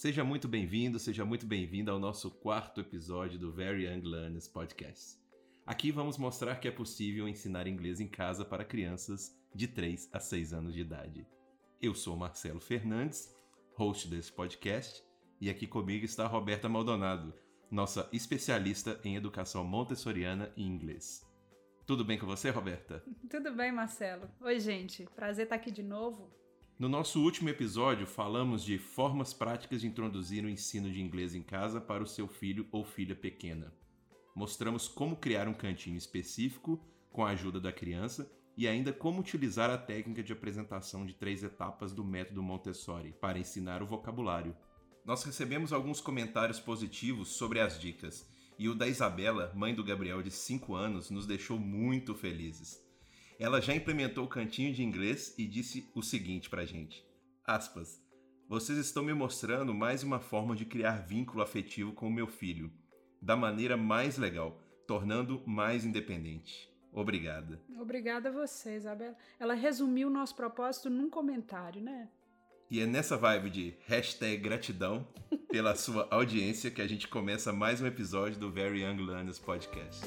Seja muito bem-vindo, seja muito bem-vinda ao nosso quarto episódio do Very Young Learners Podcast. Aqui vamos mostrar que é possível ensinar inglês em casa para crianças de 3 a 6 anos de idade. Eu sou Marcelo Fernandes, host desse podcast, e aqui comigo está Roberta Maldonado, nossa especialista em educação montessoriana e inglês. Tudo bem com você, Roberta? Tudo bem, Marcelo. Oi, gente. Prazer estar aqui de novo. No nosso último episódio, falamos de formas práticas de introduzir o ensino de inglês em casa para o seu filho ou filha pequena. Mostramos como criar um cantinho específico com a ajuda da criança e ainda como utilizar a técnica de apresentação de três etapas do método Montessori para ensinar o vocabulário. Nós recebemos alguns comentários positivos sobre as dicas e o da Isabela, mãe do Gabriel de 5 anos, nos deixou muito felizes. Ela já implementou o cantinho de inglês e disse o seguinte pra gente: aspas, vocês estão me mostrando mais uma forma de criar vínculo afetivo com o meu filho, da maneira mais legal, tornando mais independente. Obrigada. Obrigada a você, Isabela. Ela resumiu o nosso propósito num comentário, né? E é nessa vibe de hashtag gratidão pela sua audiência que a gente começa mais um episódio do Very Young Learners Podcast.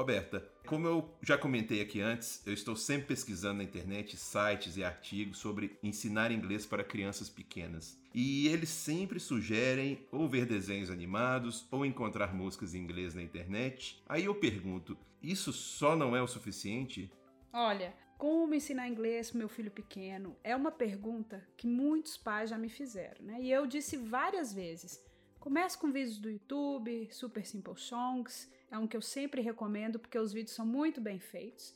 Roberta, como eu já comentei aqui antes, eu estou sempre pesquisando na internet sites e artigos sobre ensinar inglês para crianças pequenas. E eles sempre sugerem ou ver desenhos animados ou encontrar músicas em inglês na internet. Aí eu pergunto, isso só não é o suficiente? Olha, como ensinar inglês para meu filho pequeno é uma pergunta que muitos pais já me fizeram, né? E eu disse várias vezes. Comece com vídeos do YouTube, Super Simple Songs, é um que eu sempre recomendo porque os vídeos são muito bem feitos.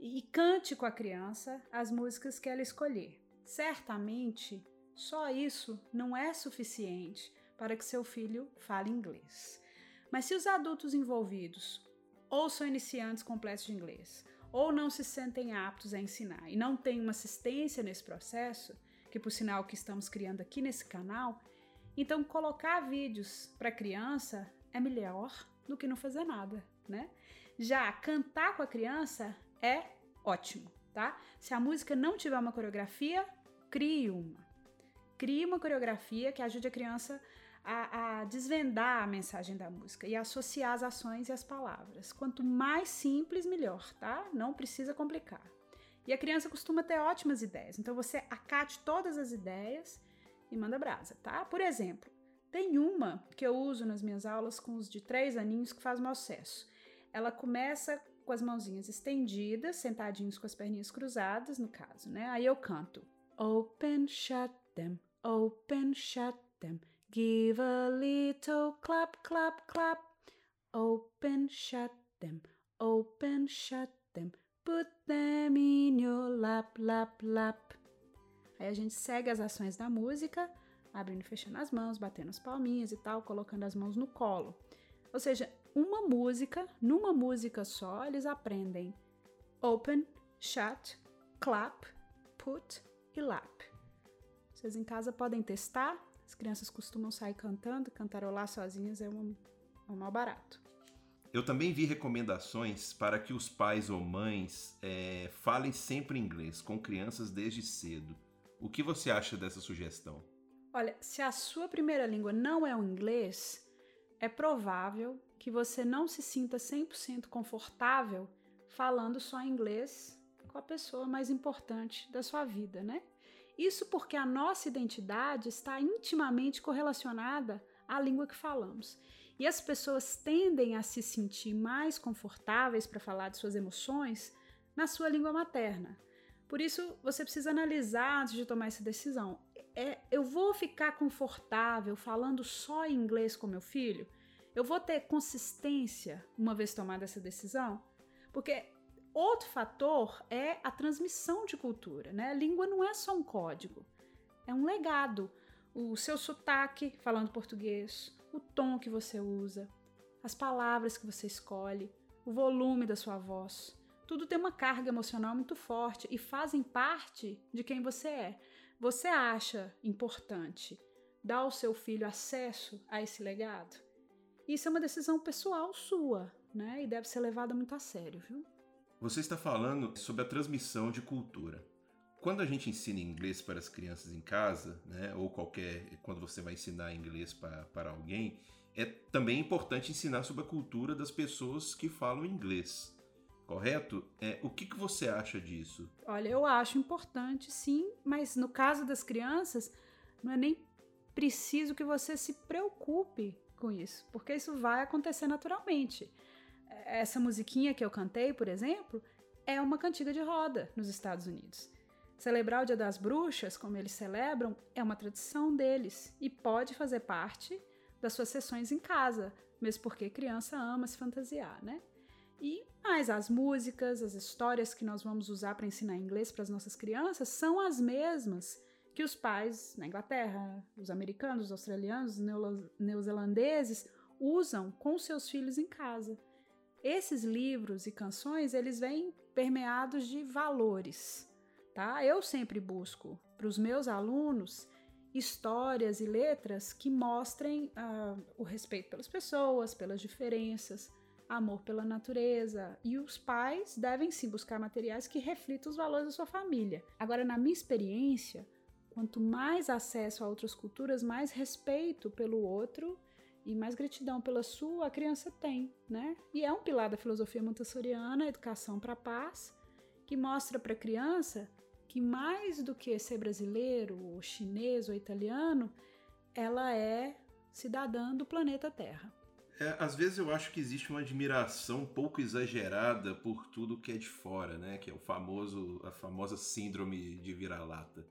E cante com a criança as músicas que ela escolher. Certamente, só isso não é suficiente para que seu filho fale inglês. Mas se os adultos envolvidos ou são iniciantes completos de inglês, ou não se sentem aptos a ensinar e não têm uma assistência nesse processo, que por sinal que estamos criando aqui nesse canal, então, colocar vídeos para criança é melhor do que não fazer nada, né? Já cantar com a criança é ótimo, tá? Se a música não tiver uma coreografia, crie uma. Crie uma coreografia que ajude a criança a, a, desvendar a mensagem da música e associar as ações e as palavras. Quanto mais simples, melhor, tá? Não precisa complicar. E a criança costuma ter ótimas ideias, então você acate todas as ideias e manda brasa, tá? Por exemplo, tem uma que eu uso nas minhas aulas com os de três aninhos que faz mau sucesso. Ela começa com as mãozinhas estendidas, sentadinhos com as perninhas cruzadas, no caso, né? Aí eu canto Open, shut them, open, shut them, give a little clap, clap, clap. Open, shut them, open, shut them, put them in your lap, lap, lap. Aí a gente segue as ações da música, abrindo e fechando as mãos, batendo as palminhas e tal, colocando as mãos no colo. Ou seja, uma música, numa música só, eles aprendem open, shut, clap, put e lap. Vocês em casa podem testar. As crianças costumam sair cantando, cantarolar sozinhas é um, é um mal barato. Eu também vi recomendações para que os pais ou mães é, falem sempre inglês com crianças desde cedo. O que você acha dessa sugestão? Olha, se a sua primeira língua não é o inglês, é provável que você não se sinta 100% confortável falando só inglês com a pessoa mais importante da sua vida, né? Isso porque a nossa identidade está intimamente correlacionada à língua que falamos. E as pessoas tendem a se sentir mais confortáveis para falar de suas emoções na sua língua materna. Por isso, você precisa analisar antes de tomar essa decisão. É, eu vou ficar confortável falando só inglês com meu filho? Eu vou ter consistência uma vez tomada essa decisão? Porque outro fator é a transmissão de cultura, né? A língua não é só um código, é um legado. O seu sotaque falando português, o tom que você usa, as palavras que você escolhe, o volume da sua voz tudo tem uma carga emocional muito forte e fazem parte de quem você é. Você acha importante dar ao seu filho acesso a esse legado? Isso é uma decisão pessoal sua, né? E deve ser levada muito a sério, viu? Você está falando sobre a transmissão de cultura. Quando a gente ensina inglês para as crianças em casa, né, ou qualquer, quando você vai ensinar inglês para, para alguém, é também importante ensinar sobre a cultura das pessoas que falam inglês correto? É, o que, que você acha disso? Olha, eu acho importante, sim, mas no caso das crianças, não é nem preciso que você se preocupe com isso, porque isso vai acontecer naturalmente. Essa musiquinha que eu cantei, por exemplo, é uma cantiga de roda nos Estados Unidos. Celebrar o Dia das Bruxas, como eles celebram, é uma tradição deles e pode fazer parte das suas sessões em casa, mesmo porque criança ama se fantasiar, né? E mais as músicas, as histórias que nós vamos usar para ensinar inglês para as nossas crianças são as mesmas que os pais na Inglaterra, os americanos, os australianos, os neozelandeses usam com seus filhos em casa. Esses livros e canções, eles vêm permeados de valores, tá? Eu sempre busco para os meus alunos histórias e letras que mostrem uh, o respeito pelas pessoas, pelas diferenças, amor pela natureza. E os pais devem sim buscar materiais que reflitam os valores da sua família. Agora, na minha experiência, quanto mais acesso a outras culturas, mais respeito pelo outro e mais gratidão pela sua a criança tem, né? E é um pilar da filosofia montessoriana, educação para a paz, que mostra para a criança que mais do que ser brasileiro, ou chinês ou italiano, ela é cidadã do planeta Terra. É, às vezes eu acho que existe uma admiração um pouco exagerada por tudo que é de fora, né? Que é o famoso, a famosa síndrome de vira-lata.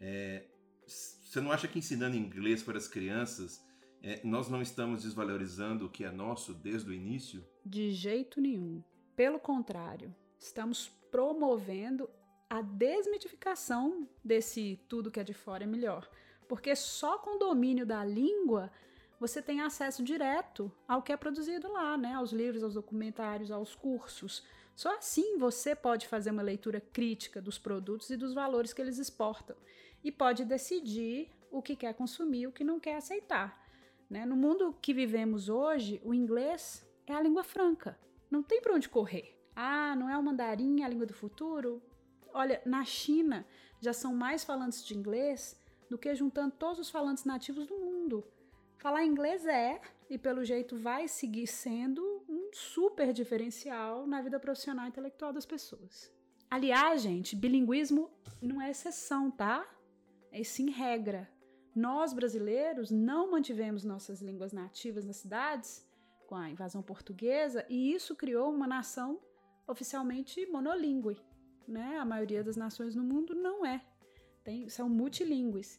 É, você não acha que ensinando inglês para as crianças é, nós não estamos desvalorizando o que é nosso desde o início? De jeito nenhum. Pelo contrário, estamos promovendo a desmitificação desse tudo que é de fora é melhor. Porque só com o domínio da língua você tem acesso direto ao que é produzido lá, né? Aos livros, aos documentários, aos cursos. Só assim você pode fazer uma leitura crítica dos produtos e dos valores que eles exportam e pode decidir o que quer consumir o que não quer aceitar. Né? No mundo que vivemos hoje, o inglês é a língua franca. Não tem para onde correr. Ah, não é o mandarim a língua do futuro? Olha, na China já são mais falantes de inglês do que juntando todos os falantes nativos do mundo. Falar inglês é, e pelo jeito vai seguir sendo, um super diferencial na vida profissional e intelectual das pessoas. Aliás, gente, bilinguismo não é exceção, tá? É sim regra. Nós, brasileiros, não mantivemos nossas línguas nativas nas cidades com a invasão portuguesa e isso criou uma nação oficialmente monolíngue. Né? A maioria das nações no mundo não é. Tem, são multilingües.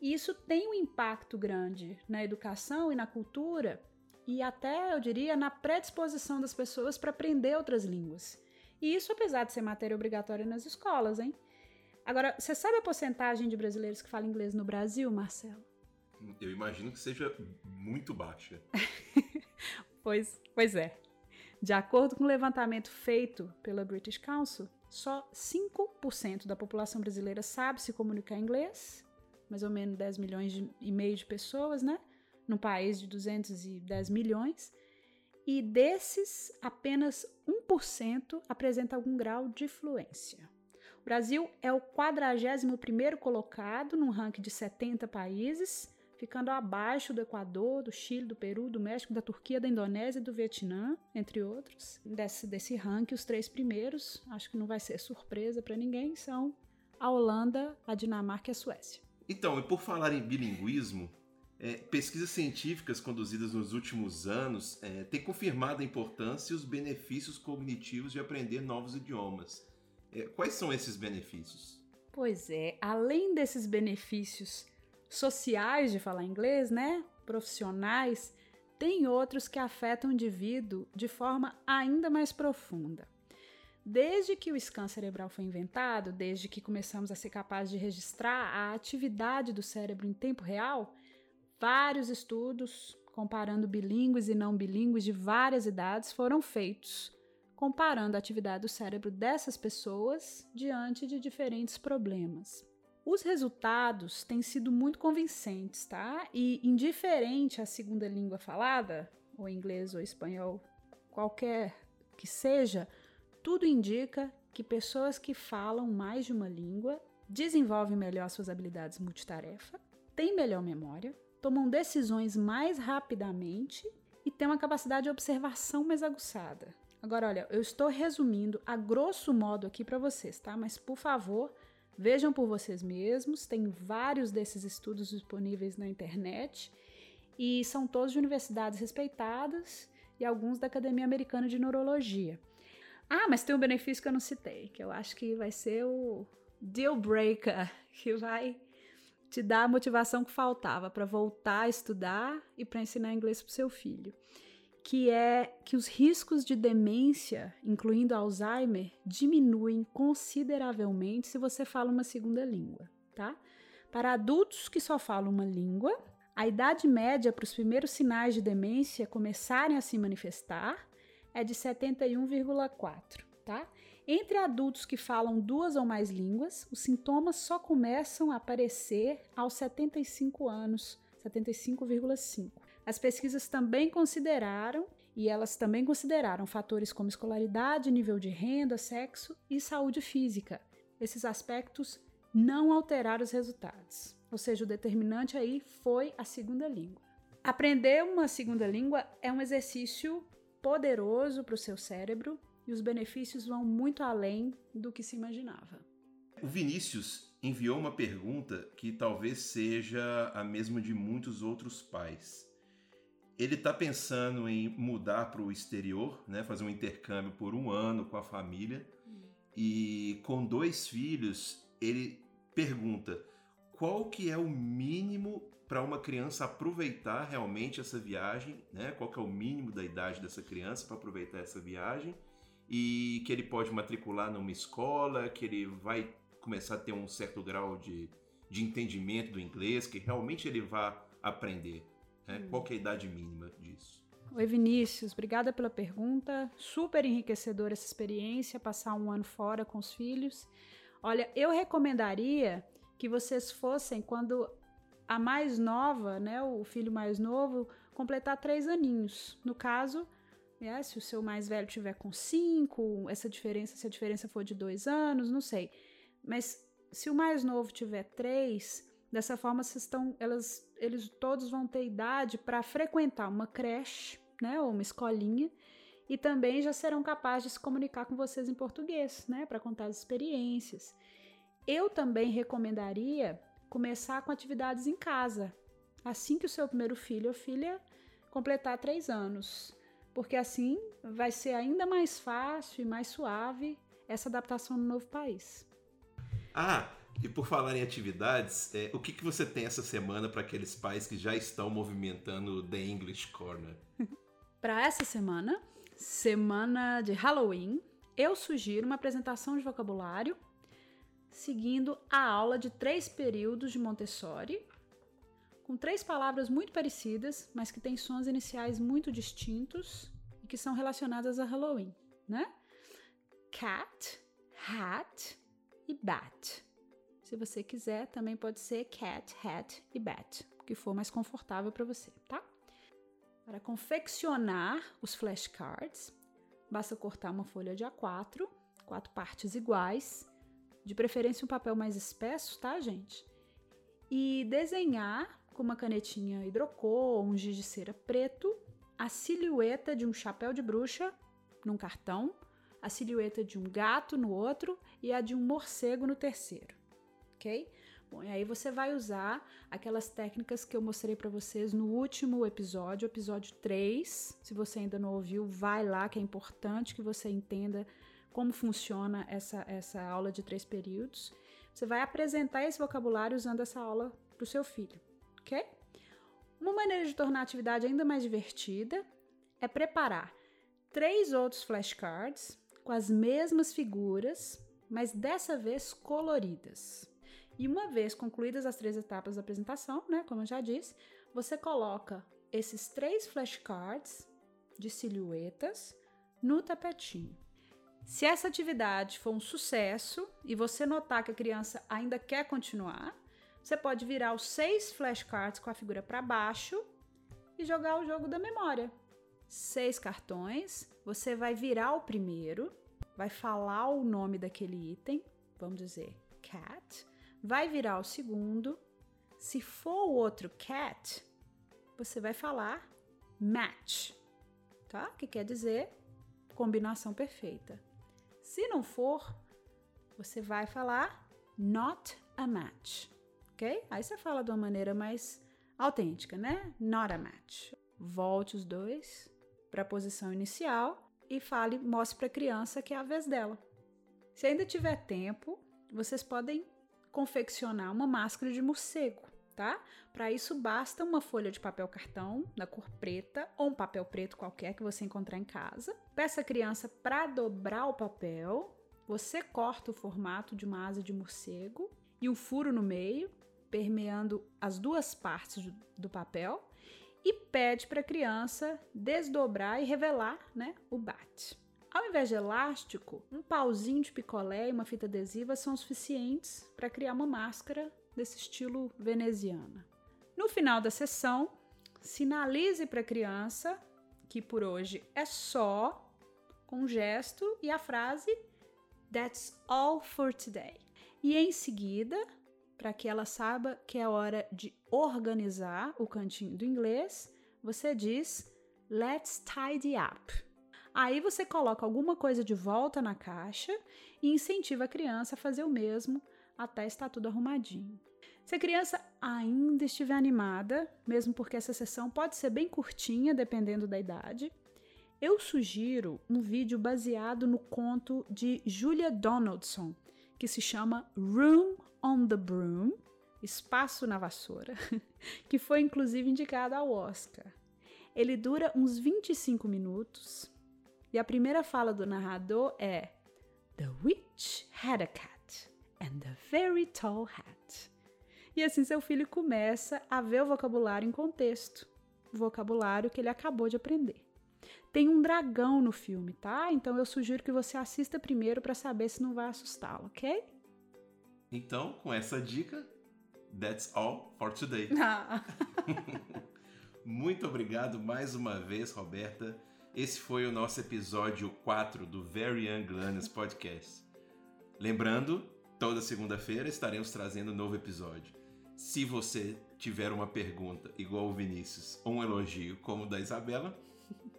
E isso tem um impacto grande na educação e na cultura, e até, eu diria, na predisposição das pessoas para aprender outras línguas. E isso apesar de ser matéria obrigatória nas escolas, hein? Agora, você sabe a porcentagem de brasileiros que falam inglês no Brasil, Marcelo? Eu imagino que seja muito baixa. pois, pois é. De acordo com o um levantamento feito pela British Council, só 5% da população brasileira sabe se comunicar em inglês mais ou menos 10 milhões de, e meio de pessoas, né? Num país de 210 milhões. E desses, apenas 1% apresenta algum grau de fluência. O Brasil é o 41º colocado num ranking de 70 países, ficando abaixo do Equador, do Chile, do Peru, do México, da Turquia, da Indonésia e do Vietnã, entre outros. Desse, desse ranking, os três primeiros, acho que não vai ser surpresa para ninguém, são a Holanda, a Dinamarca e a Suécia. Então, e por falar em bilinguismo, é, pesquisas científicas conduzidas nos últimos anos é, têm confirmado a importância e os benefícios cognitivos de aprender novos idiomas. É, quais são esses benefícios? Pois é, além desses benefícios sociais de falar inglês, né, profissionais, tem outros que afetam o indivíduo de forma ainda mais profunda. Desde que o scan cerebral foi inventado, desde que começamos a ser capazes de registrar a atividade do cérebro em tempo real, vários estudos comparando bilíngues e não bilíngues de várias idades foram feitos, comparando a atividade do cérebro dessas pessoas diante de diferentes problemas. Os resultados têm sido muito convincentes, tá? E indiferente à segunda língua falada, ou inglês ou espanhol, qualquer que seja, Tudo indica que pessoas que falam mais de uma língua desenvolvem melhor suas habilidades multitarefa, têm melhor memória, tomam decisões mais rapidamente e têm uma capacidade de observação mais aguçada. Agora, olha, eu estou resumindo a grosso modo aqui para vocês, tá? Mas por favor, vejam por vocês mesmos. Tem vários desses estudos disponíveis na internet e são todos de universidades respeitadas e alguns da Academia Americana de Neurologia. Ah, mas tem um benefício que eu não citei, que eu acho que vai ser o deal breaker, que vai te dar a motivação que faltava para voltar a estudar e para ensinar inglês para seu filho, que é que os riscos de demência, incluindo Alzheimer, diminuem consideravelmente se você fala uma segunda língua, tá? Para adultos que só falam uma língua, a idade média para os primeiros sinais de demência começarem a se manifestar é de 71,4, tá? Entre adultos que falam duas ou mais línguas, os sintomas só começam a aparecer aos 75 anos, 75,5. As pesquisas também consideraram, e elas também consideraram fatores como escolaridade, nível de renda, sexo e saúde física. Esses aspectos não alteraram os resultados. Ou seja, o determinante aí foi a segunda língua. Aprender uma segunda língua é um exercício poderoso para o seu cérebro e os benefícios vão muito além do que se imaginava. O Vinícius enviou uma pergunta que talvez seja a mesma de muitos outros pais. Ele está pensando em mudar para o exterior, né, fazer um intercâmbio por um ano com a família. Hum. E com dois filhos, ele pergunta qual que é o mínimo para uma criança aproveitar realmente essa viagem, né? Qual que é o mínimo da idade dessa criança para aproveitar essa viagem e que ele pode matricular numa escola, que ele vai começar a ter um certo grau de, de entendimento do inglês, que realmente ele vá aprender. Né? Hum. Qual que é a idade mínima disso? Oi Vinícius, obrigada pela pergunta. Super enriquecedora essa experiência, passar um ano fora com os filhos. Olha, eu recomendaria que vocês fossem quando a mais nova, né, o filho mais novo, completar três aninhos. No caso, é, se o seu mais velho tiver com cinco, essa diferença, se a diferença for de dois anos, não sei. Mas se o mais novo tiver três, dessa forma vocês estão, elas, eles todos vão ter idade para frequentar uma creche, né, ou uma escolinha, e também já serão capazes de se comunicar com vocês em português, né, para contar as experiências. Eu também recomendaria começar com atividades em casa, assim que o seu primeiro filho ou filha completar três anos, porque assim vai ser ainda mais fácil e mais suave essa adaptação no novo país. Ah, e por falar em atividades, é, o que, que você tem essa semana para aqueles pais que já estão movimentando o The English Corner? para essa semana, semana de Halloween, eu sugiro uma apresentação de vocabulário seguindo a aula de três períodos de Montessori, com três palavras muito parecidas, mas que têm sons iniciais muito distintos e que são relacionadas a Halloween, né? Cat, hat e bat. Se você quiser, também pode ser cat, hat e bat, o que for mais confortável para você, tá? Para confeccionar os flashcards, basta cortar uma folha de A4, quatro partes iguais, de preferência um papel mais espesso, tá, gente? E desenhar com uma canetinha hidrocor ou um giz de cera preto a silhueta de um chapéu de bruxa num cartão, a silhueta de um gato no outro e a de um morcego no terceiro, ok? Bom, e aí você vai usar aquelas técnicas que eu mostrei para vocês no último episódio, episódio 3. Se você ainda não ouviu, vai lá que é importante que você entenda como funciona essa, essa aula de três períodos. Você vai apresentar esse vocabulário usando essa aula para o seu filho, ok? Uma maneira de tornar a atividade ainda mais divertida é preparar três outros flashcards com as mesmas figuras, mas dessa vez coloridas. E uma vez concluídas as três etapas da apresentação, né, como eu já disse, você coloca esses três flashcards de silhuetas no tapetinho. Se essa atividade for um sucesso e você notar que a criança ainda quer continuar, você pode virar os seis flashcards com a figura para baixo e jogar o jogo da memória. Seis cartões, você vai virar o primeiro, vai falar o nome daquele item, vamos dizer cat, vai virar o segundo. Se for o outro cat, você vai falar match, tá? Que quer dizer combinação perfeita. Se não for, você vai falar not a match, ok? Aí você fala de uma maneira mais autêntica, né? Not a match. Volte os dois para a posição inicial e fale, mostre para a criança que é a vez dela. Se ainda tiver tempo, vocês podem confeccionar uma máscara de morcego, tá? Para isso basta uma folha de papel cartão da cor preta ou um papel preto qualquer que você encontrar em casa. Peça a criança para dobrar o papel. Você corta o formato de uma asa de morcego e um furo no meio, permeando as duas partes do papel e pede para a criança desdobrar e revelar né, o bate. Ao invés de elástico, um pauzinho de picolé e uma fita adesiva são suficientes para criar uma máscara desse estilo veneziana. No final da sessão, sinalize para a criança que por hoje é só, com um gesto e a frase That's all for today. E em seguida, para que ela saiba que é hora de organizar o cantinho do inglês, você diz Let's tidy up. Aí você coloca alguma coisa de volta na caixa e incentiva a criança a fazer o mesmo até estar tudo arrumadinho. Se a criança ainda estiver animada, mesmo porque essa sessão pode ser bem curtinha, dependendo da idade, eu sugiro um vídeo baseado no conto de Julia Donaldson, que se chama Room on the Broom, Espaço na Vassoura, que foi inclusive indicado ao Oscar. Ele dura uns 25 minutos e a primeira fala do narrador é The witch had a cat and a very tall hat. E assim seu filho começa a ver o vocabulário em contexto, o vocabulário que ele acabou de aprender. Tem um dragão no filme, tá? Então eu sugiro que você assista primeiro para saber se não vai assustá-lo, ok? Então, com essa dica, that's all for today. Ah. Muito obrigado mais uma vez, Roberta. Esse foi o nosso episódio 4 do Very Young Learners Podcast. Lembrando, toda segunda-feira estaremos trazendo um novo episódio. Se você tiver uma pergunta igual o Vinícius ou um elogio como o da Isabela,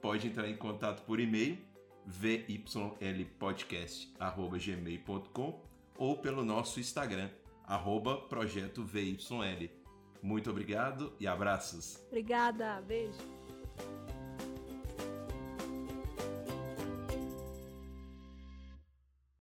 pode entrar em contato por e-mail vylpodcast.gmail.com ou pelo nosso Instagram, arroba Projeto VYL. Muito obrigado e abraços. Obrigada, beijo.